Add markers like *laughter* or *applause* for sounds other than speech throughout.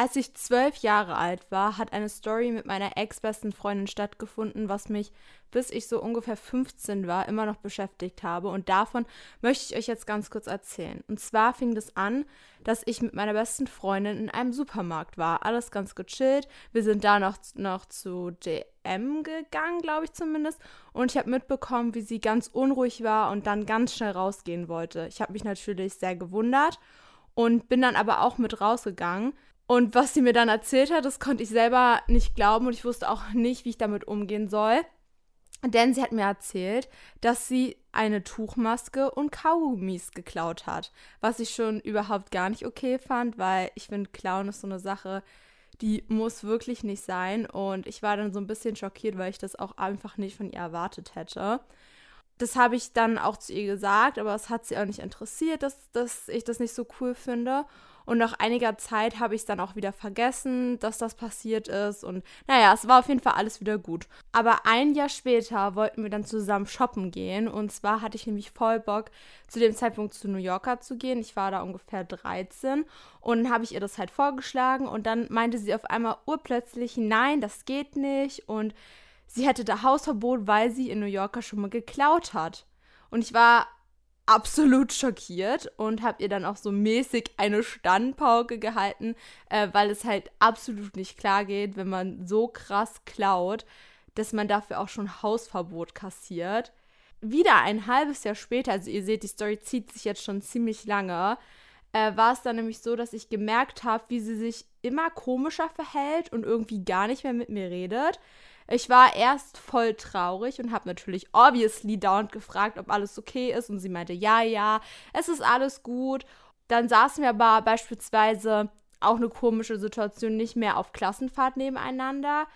Als ich zwölf Jahre alt war, hat eine Story mit meiner ex-besten Freundin stattgefunden, was mich, bis ich so ungefähr 15 war, immer noch beschäftigt habe. Und davon möchte ich euch jetzt ganz kurz erzählen. Und zwar fing das an, dass ich mit meiner besten Freundin in einem Supermarkt war. Alles ganz gechillt. Wir sind da noch, noch zu DM gegangen, glaube ich zumindest. Und ich habe mitbekommen, wie sie ganz unruhig war und dann ganz schnell rausgehen wollte. Ich habe mich natürlich sehr gewundert und bin dann aber auch mit rausgegangen. Und was sie mir dann erzählt hat, das konnte ich selber nicht glauben und ich wusste auch nicht, wie ich damit umgehen soll. Denn sie hat mir erzählt, dass sie eine Tuchmaske und Kaugummis geklaut hat. Was ich schon überhaupt gar nicht okay fand, weil ich finde, Klauen ist so eine Sache, die muss wirklich nicht sein. Und ich war dann so ein bisschen schockiert, weil ich das auch einfach nicht von ihr erwartet hätte. Das habe ich dann auch zu ihr gesagt, aber es hat sie auch nicht interessiert, dass, dass ich das nicht so cool finde. Und nach einiger Zeit habe ich es dann auch wieder vergessen, dass das passiert ist. Und naja, es war auf jeden Fall alles wieder gut. Aber ein Jahr später wollten wir dann zusammen shoppen gehen. Und zwar hatte ich nämlich voll Bock, zu dem Zeitpunkt zu New Yorker zu gehen. Ich war da ungefähr 13. Und dann habe ich ihr das halt vorgeschlagen. Und dann meinte sie auf einmal urplötzlich, nein, das geht nicht. Und sie hätte da Hausverbot, weil sie in New Yorker schon mal geklaut hat. Und ich war absolut schockiert und habe ihr dann auch so mäßig eine Standpauke gehalten, äh, weil es halt absolut nicht klar geht, wenn man so krass klaut, dass man dafür auch schon Hausverbot kassiert. Wieder ein halbes Jahr später, also ihr seht, die Story zieht sich jetzt schon ziemlich lange, äh, war es dann nämlich so, dass ich gemerkt habe, wie sie sich immer komischer verhält und irgendwie gar nicht mehr mit mir redet. Ich war erst voll traurig und habe natürlich obviously dauernd gefragt, ob alles okay ist. Und sie meinte, ja, ja, es ist alles gut. Dann saßen wir aber beispielsweise auch eine komische Situation nicht mehr auf Klassenfahrt nebeneinander.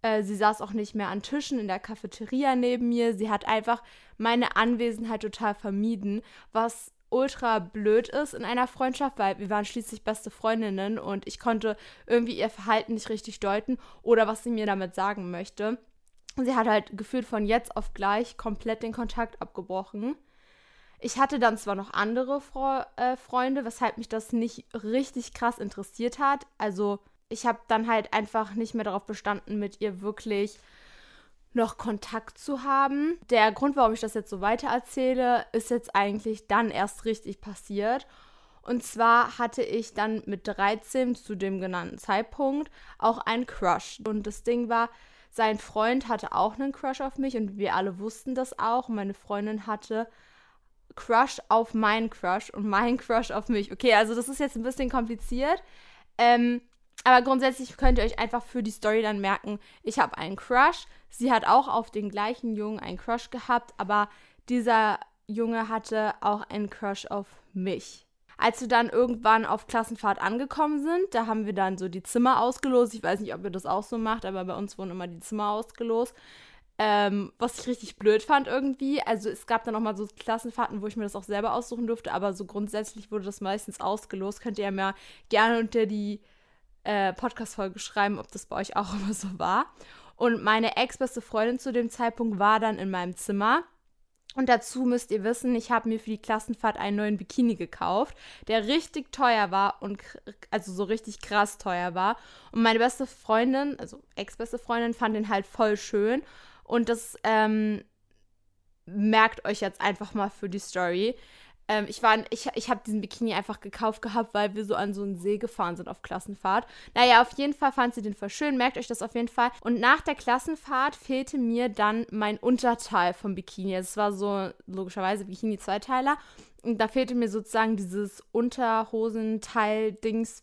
Äh, sie saß auch nicht mehr an Tischen in der Cafeteria neben mir. Sie hat einfach meine Anwesenheit total vermieden, was ultra blöd ist in einer Freundschaft, weil wir waren schließlich beste Freundinnen und ich konnte irgendwie ihr Verhalten nicht richtig deuten oder was sie mir damit sagen möchte. Sie hat halt gefühlt von jetzt auf gleich komplett den Kontakt abgebrochen. Ich hatte dann zwar noch andere Fre äh, Freunde, weshalb mich das nicht richtig krass interessiert hat. Also ich habe dann halt einfach nicht mehr darauf bestanden, mit ihr wirklich noch Kontakt zu haben. Der Grund, warum ich das jetzt so weiter erzähle, ist jetzt eigentlich dann erst richtig passiert. Und zwar hatte ich dann mit 13 zu dem genannten Zeitpunkt auch einen Crush. Und das Ding war, sein Freund hatte auch einen Crush auf mich und wir alle wussten das auch. Meine Freundin hatte Crush auf meinen Crush und mein Crush auf mich. Okay, also das ist jetzt ein bisschen kompliziert. Ähm, aber grundsätzlich könnt ihr euch einfach für die Story dann merken, ich habe einen Crush. Sie hat auch auf den gleichen Jungen einen Crush gehabt, aber dieser Junge hatte auch einen Crush auf mich. Als wir dann irgendwann auf Klassenfahrt angekommen sind, da haben wir dann so die Zimmer ausgelost. Ich weiß nicht, ob ihr das auch so macht, aber bei uns wurden immer die Zimmer ausgelost. Ähm, was ich richtig blöd fand irgendwie. Also es gab dann auch mal so Klassenfahrten, wo ich mir das auch selber aussuchen durfte, aber so grundsätzlich wurde das meistens ausgelost. Könnt ihr ja mal gerne unter die äh, Podcast-Folge schreiben, ob das bei euch auch *laughs* immer so war. Und meine ex-beste Freundin zu dem Zeitpunkt war dann in meinem Zimmer. Und dazu müsst ihr wissen, ich habe mir für die Klassenfahrt einen neuen Bikini gekauft, der richtig teuer war und also so richtig krass teuer war. Und meine beste Freundin, also ex-beste Freundin, fand den halt voll schön. Und das ähm, merkt euch jetzt einfach mal für die Story. Ähm, ich ich, ich habe diesen Bikini einfach gekauft gehabt, weil wir so an so einen See gefahren sind auf Klassenfahrt. Naja, auf jeden Fall fand sie den voll schön, merkt euch das auf jeden Fall. Und nach der Klassenfahrt fehlte mir dann mein Unterteil vom Bikini. Es war so logischerweise Bikini-Zweiteiler. Und da fehlte mir sozusagen dieses Unterhosenteil-Dings.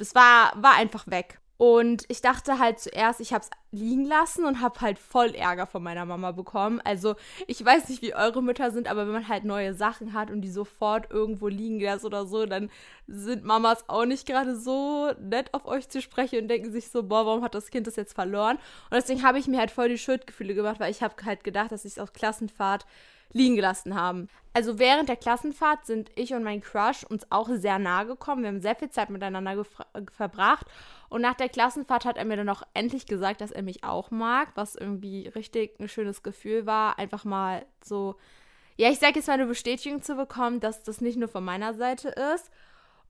Es war, war einfach weg. Und ich dachte halt zuerst, ich habe es liegen lassen und habe halt voll Ärger von meiner Mama bekommen. Also ich weiß nicht, wie eure Mütter sind, aber wenn man halt neue Sachen hat und die sofort irgendwo liegen lässt oder so, dann sind Mamas auch nicht gerade so nett auf euch zu sprechen und denken sich so, boah, warum hat das Kind das jetzt verloren? Und deswegen habe ich mir halt voll die Schuldgefühle gemacht, weil ich habe halt gedacht, dass ich es auf Klassenfahrt liegen gelassen haben. Also während der Klassenfahrt sind ich und mein Crush uns auch sehr nahe gekommen. Wir haben sehr viel Zeit miteinander verbracht. Und nach der Klassenfahrt hat er mir dann auch endlich gesagt, dass er mich auch mag, was irgendwie richtig ein schönes Gefühl war. Einfach mal so, ja, ich sage jetzt mal eine Bestätigung zu bekommen, dass das nicht nur von meiner Seite ist.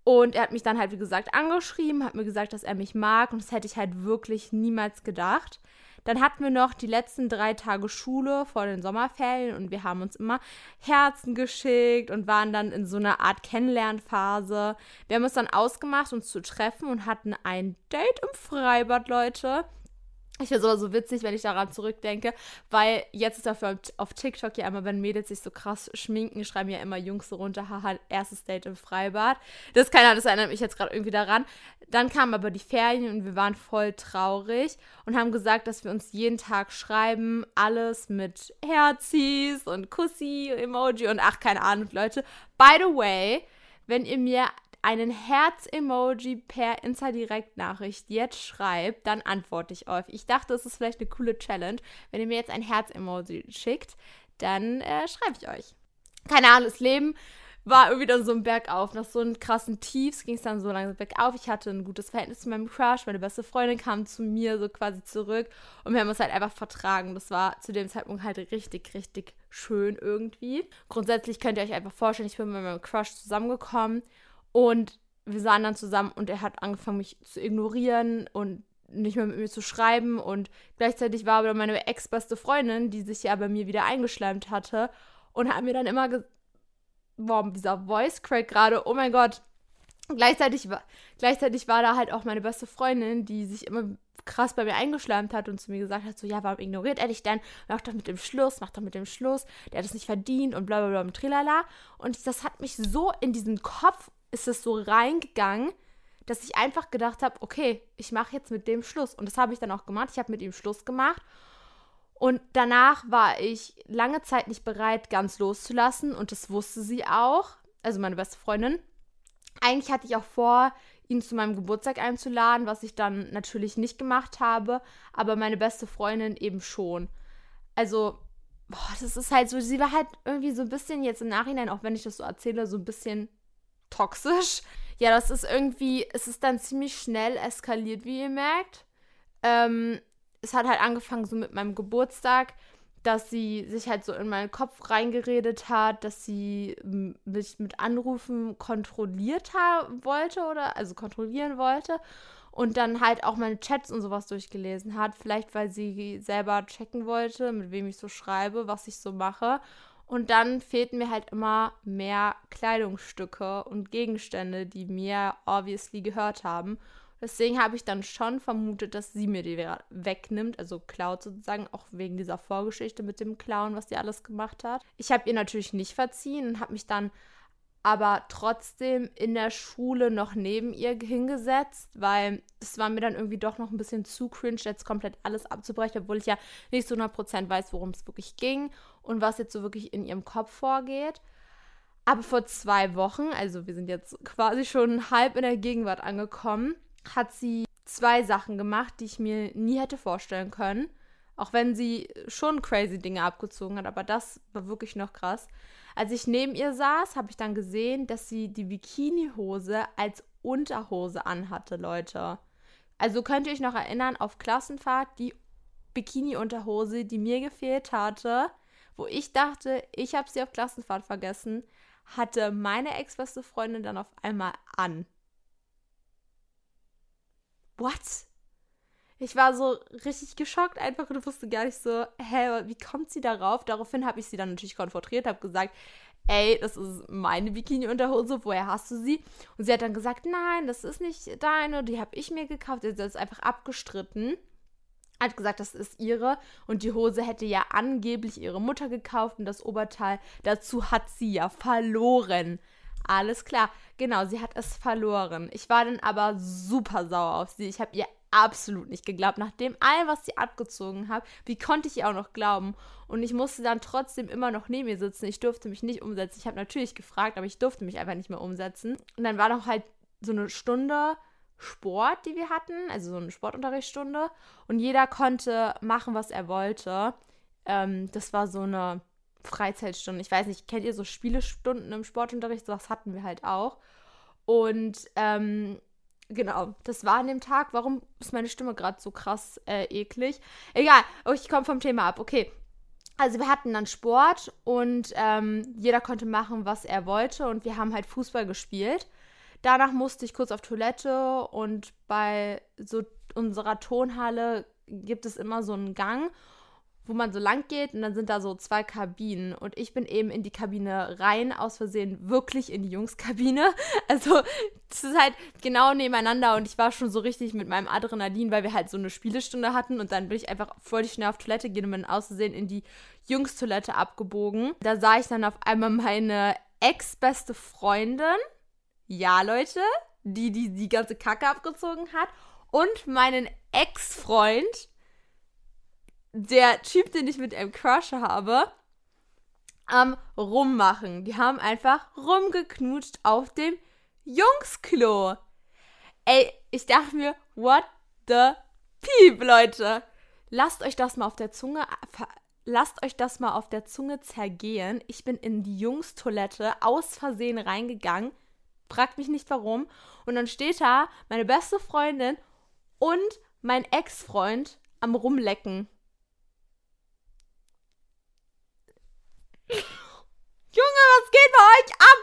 Und er hat mich dann halt, wie gesagt, angeschrieben, hat mir gesagt, dass er mich mag. Und das hätte ich halt wirklich niemals gedacht. Dann hatten wir noch die letzten drei Tage Schule vor den Sommerferien und wir haben uns immer Herzen geschickt und waren dann in so einer Art Kennenlernphase. Wir haben uns dann ausgemacht, uns zu treffen und hatten ein Date im Freibad, Leute. Ich finde es aber so witzig, wenn ich daran zurückdenke, weil jetzt ist dafür auf TikTok ja immer, wenn Mädels sich so krass schminken, schreiben ja immer Jungs so runter, haha, erstes Date im Freibad. Das kann das erinnert mich jetzt gerade irgendwie daran. Dann kamen aber die Ferien und wir waren voll traurig und haben gesagt, dass wir uns jeden Tag schreiben, alles mit Herzis und Kussi-Emoji und ach, keine Ahnung, Leute. By the way, wenn ihr mir einen Herz-Emoji per Insta-Direkt-Nachricht jetzt schreibt, dann antworte ich euch. Ich dachte, es ist vielleicht eine coole Challenge. Wenn ihr mir jetzt ein Herz-Emoji schickt, dann äh, schreibe ich euch. Keine Ahnung, das Leben war irgendwie dann so ein Bergauf. Nach so einem krassen Tiefs ging es dann so langsam bergauf. Ich hatte ein gutes Verhältnis zu meinem Crush. Meine beste Freundin kam zu mir so quasi zurück und wir haben uns halt einfach vertragen. Das war zu dem Zeitpunkt halt richtig, richtig schön irgendwie. Grundsätzlich könnt ihr euch einfach vorstellen, ich bin mit meinem Crush zusammengekommen und wir sahen dann zusammen und er hat angefangen, mich zu ignorieren und nicht mehr mit mir zu schreiben. Und gleichzeitig war aber meine ex-beste Freundin, die sich ja bei mir wieder eingeschleimt hatte und hat mir dann immer gesagt, boah, dieser Voice Crack gerade, oh mein Gott. Gleichzeitig war, gleichzeitig war da halt auch meine beste Freundin, die sich immer krass bei mir eingeschleimt hat und zu mir gesagt hat, so, ja, warum ignoriert er dich denn? Mach doch mit dem Schluss, mach doch mit dem Schluss, der hat es nicht verdient und bla bla bla und trilala. Und das hat mich so in diesen Kopf ist es so reingegangen, dass ich einfach gedacht habe, okay, ich mache jetzt mit dem Schluss. Und das habe ich dann auch gemacht. Ich habe mit ihm Schluss gemacht. Und danach war ich lange Zeit nicht bereit, ganz loszulassen. Und das wusste sie auch. Also meine beste Freundin. Eigentlich hatte ich auch vor, ihn zu meinem Geburtstag einzuladen, was ich dann natürlich nicht gemacht habe. Aber meine beste Freundin eben schon. Also, boah, das ist halt so, sie war halt irgendwie so ein bisschen jetzt im Nachhinein, auch wenn ich das so erzähle, so ein bisschen toxisch. Ja, das ist irgendwie, es ist dann ziemlich schnell eskaliert, wie ihr merkt. Ähm, es hat halt angefangen so mit meinem Geburtstag, dass sie sich halt so in meinen Kopf reingeredet hat, dass sie mich mit Anrufen kontrolliert wollte oder also kontrollieren wollte und dann halt auch meine Chats und sowas durchgelesen hat. Vielleicht weil sie selber checken wollte, mit wem ich so schreibe, was ich so mache. Und dann fehlten mir halt immer mehr Kleidungsstücke und Gegenstände, die mir obviously gehört haben. Deswegen habe ich dann schon vermutet, dass sie mir die wegnimmt, also klaut sozusagen, auch wegen dieser Vorgeschichte mit dem Clown, was sie alles gemacht hat. Ich habe ihr natürlich nicht verziehen und habe mich dann aber trotzdem in der Schule noch neben ihr hingesetzt, weil es war mir dann irgendwie doch noch ein bisschen zu cringe, jetzt komplett alles abzubrechen, obwohl ich ja nicht zu 100% weiß, worum es wirklich ging und was jetzt so wirklich in ihrem Kopf vorgeht. Aber vor zwei Wochen, also wir sind jetzt quasi schon halb in der Gegenwart angekommen, hat sie zwei Sachen gemacht, die ich mir nie hätte vorstellen können. Auch wenn sie schon crazy Dinge abgezogen hat, aber das war wirklich noch krass. Als ich neben ihr saß, habe ich dann gesehen, dass sie die Bikinihose als Unterhose anhatte, Leute. Also könnt ihr euch noch erinnern, auf Klassenfahrt die Bikini-Unterhose, die mir gefehlt hatte, wo ich dachte, ich habe sie auf Klassenfahrt vergessen, hatte meine ex-beste Freundin dann auf einmal an. What? Ich war so richtig geschockt einfach und wusste gar nicht so, hä, wie kommt sie darauf? Daraufhin habe ich sie dann natürlich konfrontiert, habe gesagt, ey, das ist meine Bikini-Unterhose, woher hast du sie? Und sie hat dann gesagt, nein, das ist nicht deine, die habe ich mir gekauft. Sie hat es einfach abgestritten. Hat gesagt, das ist ihre und die Hose hätte ja angeblich ihre Mutter gekauft und das Oberteil dazu hat sie ja verloren. Alles klar, genau, sie hat es verloren. Ich war dann aber super sauer auf sie. Ich habe ihr absolut nicht geglaubt. Nach dem all, was sie abgezogen hat, wie konnte ich ihr auch noch glauben? Und ich musste dann trotzdem immer noch neben ihr sitzen. Ich durfte mich nicht umsetzen. Ich habe natürlich gefragt, aber ich durfte mich einfach nicht mehr umsetzen. Und dann war noch halt so eine Stunde Sport, die wir hatten, also so eine Sportunterrichtsstunde. Und jeder konnte machen, was er wollte. Ähm, das war so eine Freizeitstunde. Ich weiß nicht, kennt ihr so Spielestunden im Sportunterricht? So was hatten wir halt auch. Und ähm, Genau, das war an dem Tag. Warum ist meine Stimme gerade so krass äh, eklig? Egal, oh, ich komme vom Thema ab. Okay. Also wir hatten dann Sport und ähm, jeder konnte machen, was er wollte und wir haben halt Fußball gespielt. danach musste ich kurz auf Toilette und bei so unserer Tonhalle gibt es immer so einen Gang wo man so lang geht und dann sind da so zwei Kabinen und ich bin eben in die Kabine rein, aus Versehen wirklich in die Jungskabine. *laughs* Also es ist halt genau nebeneinander und ich war schon so richtig mit meinem Adrenalin, weil wir halt so eine Spielestunde hatten und dann bin ich einfach voll schnell auf Toilette gehen und bin aus Versehen in die Jungstoilette abgebogen. Da sah ich dann auf einmal meine ex-beste Freundin, ja Leute, die, die die ganze Kacke abgezogen hat und meinen Ex-Freund, der Typ, den ich mit einem Crush habe, am Rummachen. Die haben einfach rumgeknutscht auf dem Jungsklo. Ey, ich dachte mir, what the peep, Leute. Lasst euch das mal auf der Zunge lasst euch das mal auf der Zunge zergehen. Ich bin in die Jungstoilette aus Versehen reingegangen. Fragt mich nicht warum. Und dann steht da meine beste Freundin und mein Ex-Freund am Rumlecken. Junge, was geht bei euch ab?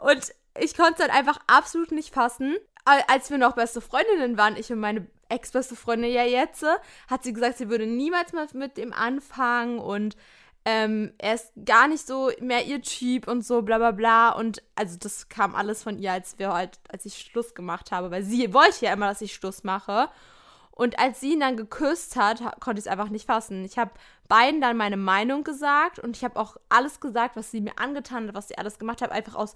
Und ich konnte es halt einfach absolut nicht fassen. Als wir noch beste Freundinnen waren, ich und meine ex-beste Freundin ja jetzt, hat sie gesagt, sie würde niemals mal mit ihm anfangen und ähm, er ist gar nicht so mehr ihr Typ und so, bla bla bla. Und also das kam alles von ihr, als wir halt, als ich Schluss gemacht habe, weil sie wollte ja immer, dass ich Schluss mache. Und als sie ihn dann geküsst hat, konnte ich es einfach nicht fassen. Ich habe beiden dann meine Meinung gesagt und ich habe auch alles gesagt, was sie mir angetan hat, was sie alles gemacht hat, einfach aus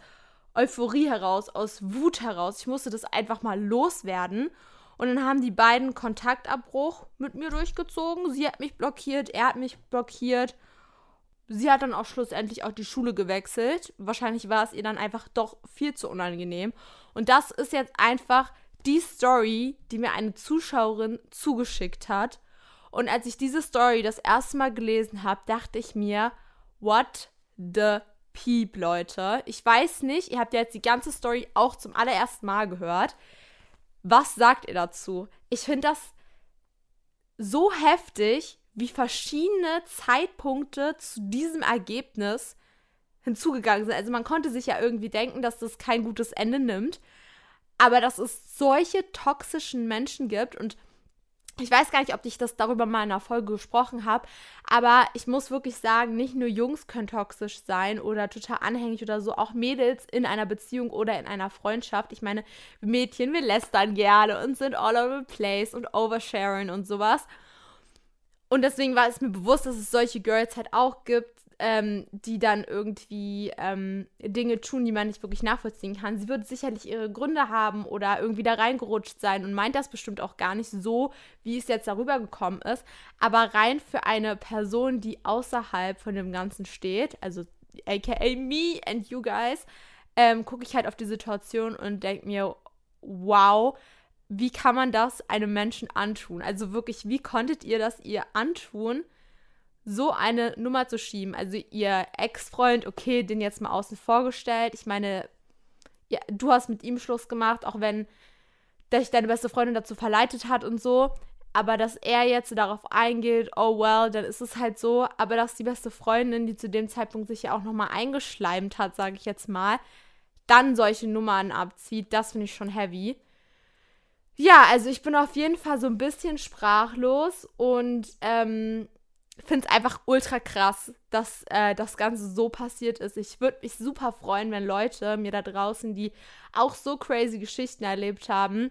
Euphorie heraus, aus Wut heraus. Ich musste das einfach mal loswerden. Und dann haben die beiden Kontaktabbruch mit mir durchgezogen. Sie hat mich blockiert, er hat mich blockiert. Sie hat dann auch schlussendlich auch die Schule gewechselt. Wahrscheinlich war es ihr dann einfach doch viel zu unangenehm. Und das ist jetzt einfach die Story, die mir eine Zuschauerin zugeschickt hat. Und als ich diese Story das erste Mal gelesen habe, dachte ich mir, what the peep, Leute. Ich weiß nicht, ihr habt ja jetzt die ganze Story auch zum allerersten Mal gehört. Was sagt ihr dazu? Ich finde das so heftig, wie verschiedene Zeitpunkte zu diesem Ergebnis hinzugegangen sind. Also man konnte sich ja irgendwie denken, dass das kein gutes Ende nimmt aber dass es solche toxischen Menschen gibt und ich weiß gar nicht, ob ich das darüber mal in einer Folge gesprochen habe, aber ich muss wirklich sagen, nicht nur Jungs können toxisch sein oder total anhängig oder so, auch Mädels in einer Beziehung oder in einer Freundschaft. Ich meine, Mädchen, wir lästern gerne und sind all over the place und oversharing und sowas. Und deswegen war es mir bewusst, dass es solche Girls halt auch gibt, ähm, die dann irgendwie ähm, Dinge tun, die man nicht wirklich nachvollziehen kann. Sie wird sicherlich ihre Gründe haben oder irgendwie da reingerutscht sein und meint das bestimmt auch gar nicht so, wie es jetzt darüber gekommen ist. Aber rein für eine Person, die außerhalb von dem Ganzen steht, also aka me and you guys, ähm, gucke ich halt auf die Situation und denke mir, wow, wie kann man das einem Menschen antun? Also wirklich, wie konntet ihr das ihr antun? So eine Nummer zu schieben. Also ihr Ex-Freund, okay, den jetzt mal außen vorgestellt. Ich meine, ja, du hast mit ihm Schluss gemacht, auch wenn dich deine beste Freundin dazu verleitet hat und so. Aber dass er jetzt darauf eingeht, oh well, dann ist es halt so. Aber dass die beste Freundin, die zu dem Zeitpunkt sich ja auch nochmal eingeschleimt hat, sage ich jetzt mal, dann solche Nummern abzieht, das finde ich schon heavy. Ja, also ich bin auf jeden Fall so ein bisschen sprachlos und ähm, finde es einfach ultra krass, dass äh, das Ganze so passiert ist. Ich würde mich super freuen, wenn Leute mir da draußen, die auch so crazy Geschichten erlebt haben,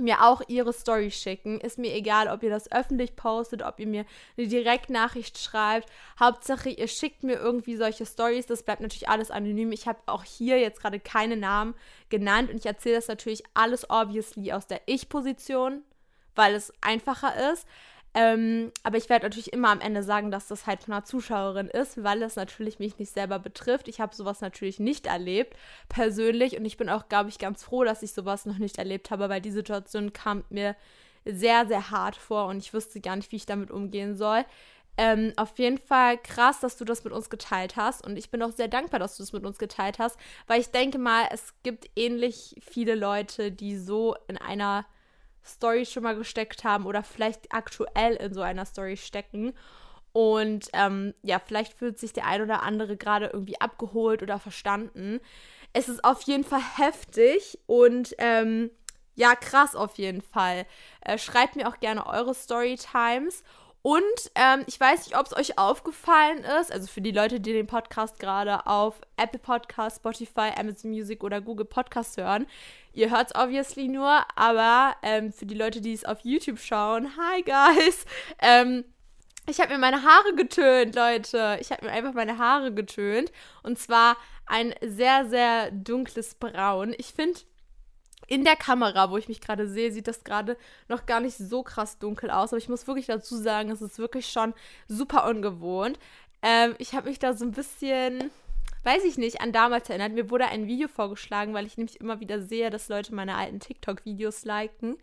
mir auch ihre Story schicken. Ist mir egal, ob ihr das öffentlich postet, ob ihr mir eine Direktnachricht schreibt. Hauptsache, ihr schickt mir irgendwie solche Stories. Das bleibt natürlich alles anonym. Ich habe auch hier jetzt gerade keine Namen genannt und ich erzähle das natürlich alles obviously aus der Ich-Position, weil es einfacher ist. Ähm, aber ich werde natürlich immer am Ende sagen, dass das halt von einer Zuschauerin ist, weil es natürlich mich nicht selber betrifft. Ich habe sowas natürlich nicht erlebt, persönlich. Und ich bin auch, glaube ich, ganz froh, dass ich sowas noch nicht erlebt habe, weil die Situation kam mir sehr, sehr hart vor und ich wusste gar nicht, wie ich damit umgehen soll. Ähm, auf jeden Fall krass, dass du das mit uns geteilt hast. Und ich bin auch sehr dankbar, dass du das mit uns geteilt hast, weil ich denke mal, es gibt ähnlich viele Leute, die so in einer Story schon mal gesteckt haben oder vielleicht aktuell in so einer Story stecken. Und ähm, ja, vielleicht fühlt sich der ein oder andere gerade irgendwie abgeholt oder verstanden. Es ist auf jeden Fall heftig und ähm, ja, krass auf jeden Fall. Äh, schreibt mir auch gerne eure Storytimes. Und ähm, ich weiß nicht, ob es euch aufgefallen ist, also für die Leute, die den Podcast gerade auf Apple Podcast, Spotify, Amazon Music oder Google Podcast hören. Ihr hört es obviously nur, aber ähm, für die Leute, die es auf YouTube schauen, hi guys. *laughs* Ähm, ich habe mir meine Haare getönt, Leute. Ich habe mir einfach meine Haare getönt. Und zwar ein sehr, sehr dunkles Braun. Ich finde, in der Kamera, wo ich mich gerade sehe, sieht das gerade noch gar nicht so krass dunkel aus. Aber ich muss wirklich dazu sagen, es ist wirklich schon super ungewohnt. Ähm, ich habe mich da so ein bisschen, weiß ich nicht, an damals erinnert. Mir wurde ein Video vorgeschlagen, weil ich nämlich immer wieder sehe, dass Leute meine alten TikTok-Videos liken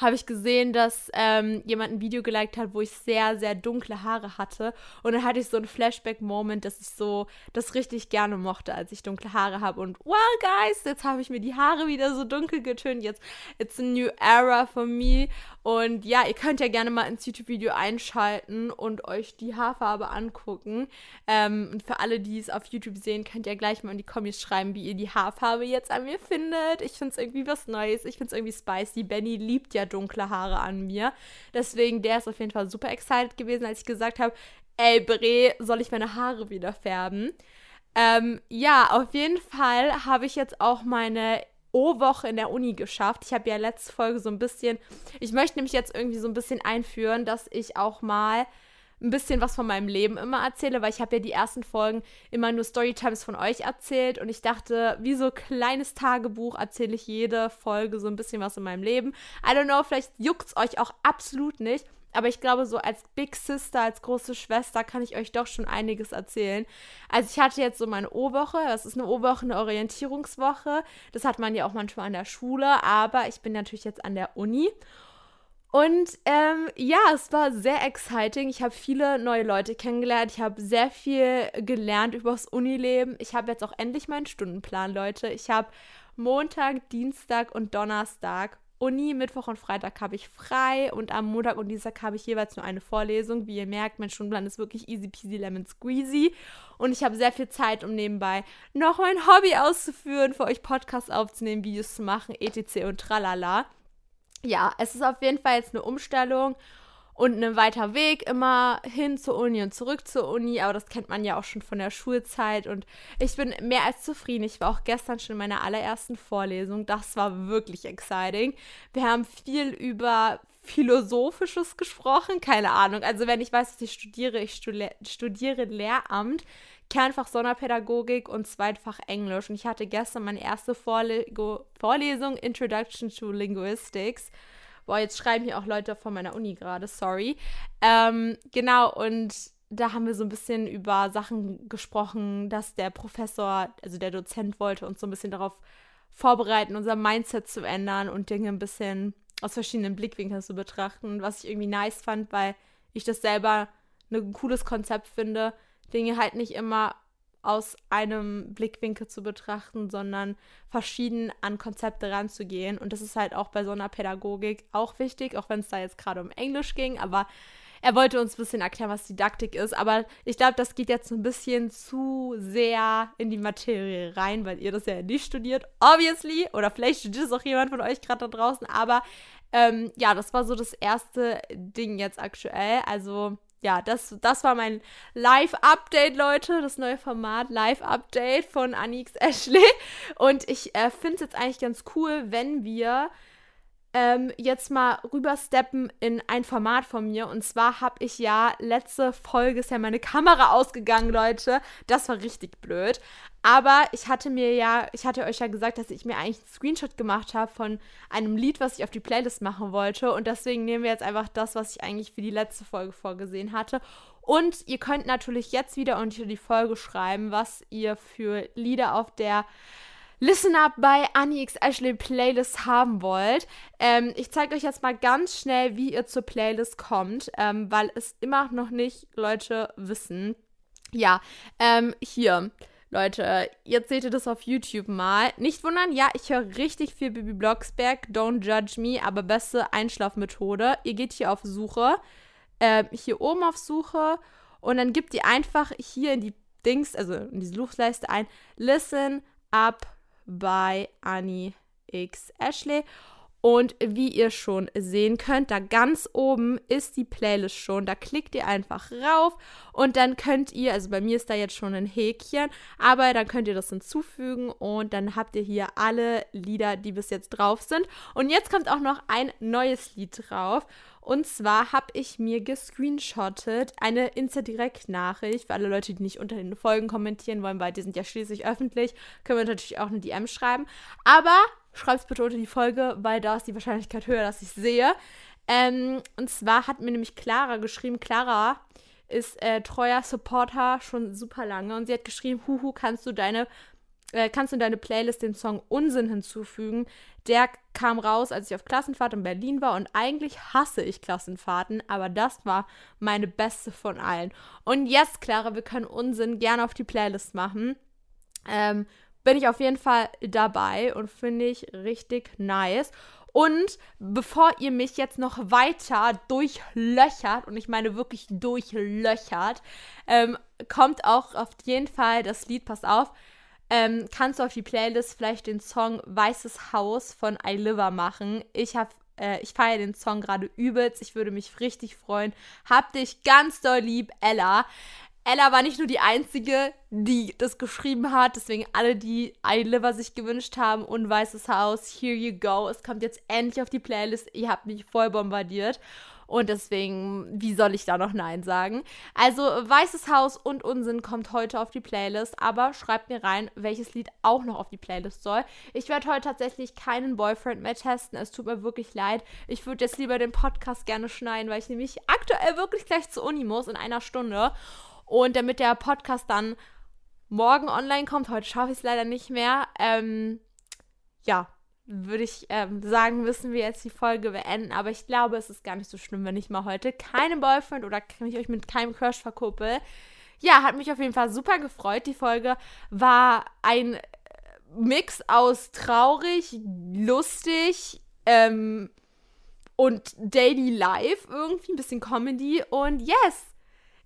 habe ich gesehen, dass ähm, jemand ein Video geliked hat, wo ich sehr, sehr dunkle Haare hatte. Und dann hatte ich so einen Flashback-Moment, dass ich so das richtig gerne mochte, als ich dunkle Haare habe. Und well, guys, jetzt habe ich mir die Haare wieder so dunkel getönt. Jetzt, it's a new era for me. Und ja, ihr könnt ja gerne mal ins YouTube-Video einschalten und euch die Haarfarbe angucken. Ähm, und für alle, die es auf YouTube sehen, könnt ihr gleich mal in die Kommis schreiben, wie ihr die Haarfarbe jetzt an mir findet. Ich finde es irgendwie was Neues. Ich finde es irgendwie spicy. Benny liebt ja dunkle Haare an mir. Deswegen, der ist auf jeden Fall super excited gewesen, als ich gesagt habe, ey, Bre, soll ich meine Haare wieder färben? Ähm, ja, auf jeden Fall habe ich jetzt auch meine O-Woche in der Uni geschafft. Ich habe ja letzte Folge so ein bisschen, ich möchte nämlich jetzt irgendwie so ein bisschen einführen, dass ich auch mal ein bisschen was von meinem Leben immer erzähle, weil ich habe ja die ersten Folgen immer nur Storytimes von euch erzählt und ich dachte, wie so kleines Tagebuch erzähle ich jede Folge so ein bisschen was in meinem Leben. I don't know, vielleicht juckt es euch auch absolut nicht. Aber ich glaube, so als Big Sister, als große Schwester kann ich euch doch schon einiges erzählen. Also ich hatte jetzt so meine O-Woche, das ist eine O-Woche, eine Orientierungswoche. Das hat man ja auch manchmal an der Schule, aber ich bin natürlich jetzt an der Uni. Und ähm, ja, es war sehr exciting. Ich habe viele neue Leute kennengelernt. Ich habe sehr viel gelernt über das Unileben. Ich habe jetzt auch endlich meinen Stundenplan, Leute. Ich habe Montag, Dienstag und Donnerstag Uni, Mittwoch und Freitag habe ich frei und am Montag und Dienstag habe ich jeweils nur eine Vorlesung. Wie ihr merkt, mein Stundenplan ist wirklich easy peasy lemon squeezy und ich habe sehr viel Zeit, um nebenbei noch mein Hobby auszuführen, für euch Podcasts aufzunehmen, Videos zu machen, etc. und tralala. Ja, es ist auf jeden Fall jetzt eine Umstellung und ein weiter Weg immer hin zur Uni und zurück zur Uni, aber das kennt man ja auch schon von der Schulzeit und ich bin mehr als zufrieden. Ich war auch gestern schon in meiner allerersten Vorlesung. Das war wirklich exciting. Wir haben viel über Philosophisches gesprochen, keine Ahnung. Also wenn ich weiß, dass ich studiere, ich studiere Lehramt, Kernfach Sonderpädagogik und Zweitfach Englisch. Und ich hatte gestern meine erste Vorle Vorlesung Introduction to Linguistics. Boah, jetzt schreiben hier auch Leute von meiner Uni gerade, sorry. Ähm, genau, und da haben wir so ein bisschen über Sachen gesprochen, dass der Professor, also der Dozent wollte uns so ein bisschen darauf vorbereiten, unser Mindset zu ändern und Dinge ein bisschen aus verschiedenen Blickwinkeln zu betrachten, was ich irgendwie nice fand, weil ich das selber ein cooles Konzept finde, Dinge halt nicht immer aus einem Blickwinkel zu betrachten, sondern verschieden an Konzepte ranzugehen. Und das ist halt auch bei so einer Pädagogik auch wichtig, auch wenn es da jetzt gerade um Englisch ging. Aber er wollte uns ein bisschen erklären, was Didaktik ist. Aber ich glaube, das geht jetzt ein bisschen zu sehr in die Materie rein, weil ihr das ja nicht studiert, obviously. Oder vielleicht studiert es auch jemand von euch gerade da draußen. Aber ähm, ja, das war so das erste Ding jetzt aktuell. Also ja, das, das war mein Live-Update, Leute. Das neue Format Live-Update von Anix Ashley. Und ich äh, finde es jetzt eigentlich ganz cool, wenn wir ähm, jetzt mal rübersteppen in ein Format von mir. Und zwar habe ich ja, letzte Folge ist ja meine Kamera ausgegangen, Leute. Das war richtig blöd. Aber ich hatte mir ja, ich hatte euch ja gesagt, dass ich mir eigentlich einen Screenshot gemacht habe von einem Lied, was ich auf die Playlist machen wollte. Und deswegen nehmen wir jetzt einfach das, was ich eigentlich für die letzte Folge vorgesehen hatte. Und ihr könnt natürlich jetzt wieder unter die Folge schreiben, was ihr für Lieder auf der Listen Up bei Annie X Ashley Playlist haben wollt. Ähm, ich zeige euch jetzt mal ganz schnell, wie ihr zur Playlist kommt, ähm, weil es immer noch nicht Leute wissen. Ja, ähm, hier. Leute, jetzt seht ihr das auf YouTube mal. Nicht wundern, ja, ich höre richtig viel Bibi Blocksberg, Don't Judge Me, aber beste Einschlafmethode. Ihr geht hier auf Suche, äh, hier oben auf Suche Und dann gibt ihr einfach hier in die Dings, also in die Suchleiste ein Listen Up by Annie X Ashley. Und wie ihr schon sehen könnt, da ganz oben ist die Playlist schon. Da klickt ihr einfach rauf und dann könnt ihr, also bei mir ist da jetzt schon ein Häkchen, aber dann könnt ihr das hinzufügen und dann habt ihr hier alle Lieder, die bis jetzt drauf sind. Und jetzt kommt auch noch ein neues Lied drauf. Und zwar habe ich mir gescreenshottet eine Insta-Direkt-Nachricht für alle Leute, die nicht unter den Folgen kommentieren wollen, weil die sind ja schließlich öffentlich. Können wir natürlich auch eine DM schreiben. Aber schreibt bitte unter die Folge, weil da ist die Wahrscheinlichkeit höher, dass ich es sehe. Ähm, und zwar hat mir nämlich Clara geschrieben, Clara ist äh, treuer Supporter schon super lange und sie hat geschrieben, Huhu, kannst du deine äh, kannst du in deine Playlist den Song Unsinn hinzufügen. Der kam raus, als ich auf Klassenfahrt in Berlin war und eigentlich hasse ich Klassenfahrten, aber das war meine beste von allen. Und yes, Clara, wir können Unsinn gerne auf die Playlist machen. Ähm, bin ich auf jeden Fall dabei und finde ich richtig nice. Und bevor ihr mich jetzt noch weiter durchlöchert, und ich meine wirklich durchlöchert, ähm, kommt auch auf jeden Fall das Lied, pass auf, ähm, kannst du auf die Playlist vielleicht den Song Weißes Haus von I Liver machen. Ich habe äh, ich feiere den Song gerade übelst. Ich würde mich richtig freuen. Hab dich ganz doll lieb, Ella. Ella war nicht nur die Einzige, die das geschrieben hat, deswegen alle, die I sich gewünscht haben und Weißes Haus, here you go. Es kommt jetzt endlich auf die Playlist. Ihr habt mich voll bombardiert. Und deswegen, wie soll ich da noch Nein sagen? Also, Weißes Haus und Unsinn kommt heute auf die Playlist, aber schreibt mir rein, welches Lied auch noch auf die Playlist soll. Ich werde heute tatsächlich keinen Boyfriend mehr testen. Es tut mir wirklich leid. Ich würde jetzt lieber den Podcast gerne schneiden, weil ich nämlich aktuell wirklich gleich zur Uni muss in einer Stunde. Und damit der Podcast dann morgen online kommt, heute schaffe ich es leider nicht mehr. Ähm, ja, würde ich ähm, sagen, müssen wir jetzt die Folge beenden. Aber ich glaube, es ist gar nicht so schlimm, wenn ich mal heute keinen Boyfriend oder kann ich euch mit keinem Crush verkuppel. Ja, hat mich auf jeden Fall super gefreut. Die Folge war ein Mix aus traurig, lustig ähm, und Daily Life irgendwie, ein bisschen Comedy. Und yes,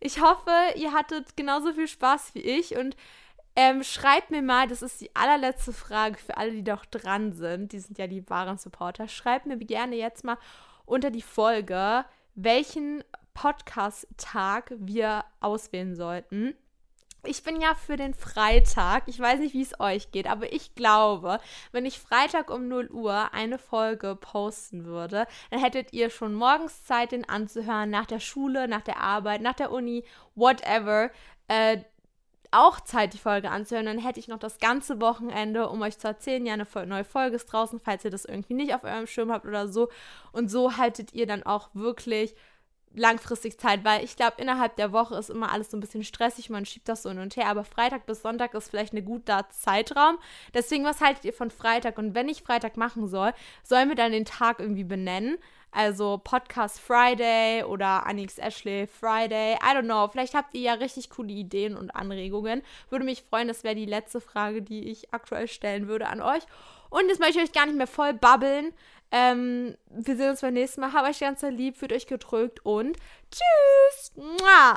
ich hoffe, ihr hattet genauso viel Spaß wie ich und ähm, schreibt mir mal, das ist die allerletzte Frage für alle, die doch dran sind. Die sind ja die wahren Supporter. Schreibt mir gerne jetzt mal unter die Folge, welchen Podcast-Tag wir auswählen sollten. Ich bin ja für den Freitag. Ich weiß nicht, wie es euch geht, aber ich glaube, wenn ich Freitag um 0 Uhr eine Folge posten würde, dann hättet ihr schon morgens Zeit, den anzuhören, nach der Schule, nach der Arbeit, nach der Uni, whatever. Äh, auch Zeit, die Folge anzuhören. Dann hätte ich noch das ganze Wochenende, um euch zu erzählen, ja, eine neue Folge ist draußen, falls ihr das irgendwie nicht auf eurem Schirm habt oder so. Und so haltet ihr dann auch wirklich langfristig Zeit, weil ich glaube, innerhalb der Woche ist immer alles so ein bisschen stressig, man schiebt das so hin und her, aber Freitag bis Sonntag ist vielleicht ein guter Zeitraum. Deswegen, was haltet ihr von Freitag? Und wenn ich Freitag machen soll, sollen wir dann den Tag irgendwie benennen? Also Podcast Friday oder Anix Ashley Friday. I don't know. Vielleicht habt ihr ja richtig coole Ideen und Anregungen. Würde mich freuen. Das wäre die letzte Frage, die ich aktuell stellen würde an euch. Und jetzt möchte ich euch gar nicht mehr voll babbeln. Ähm, wir sehen uns beim nächsten Mal. Habt euch ganz lieb, fühlt euch gedrückt und tschüss. Mua.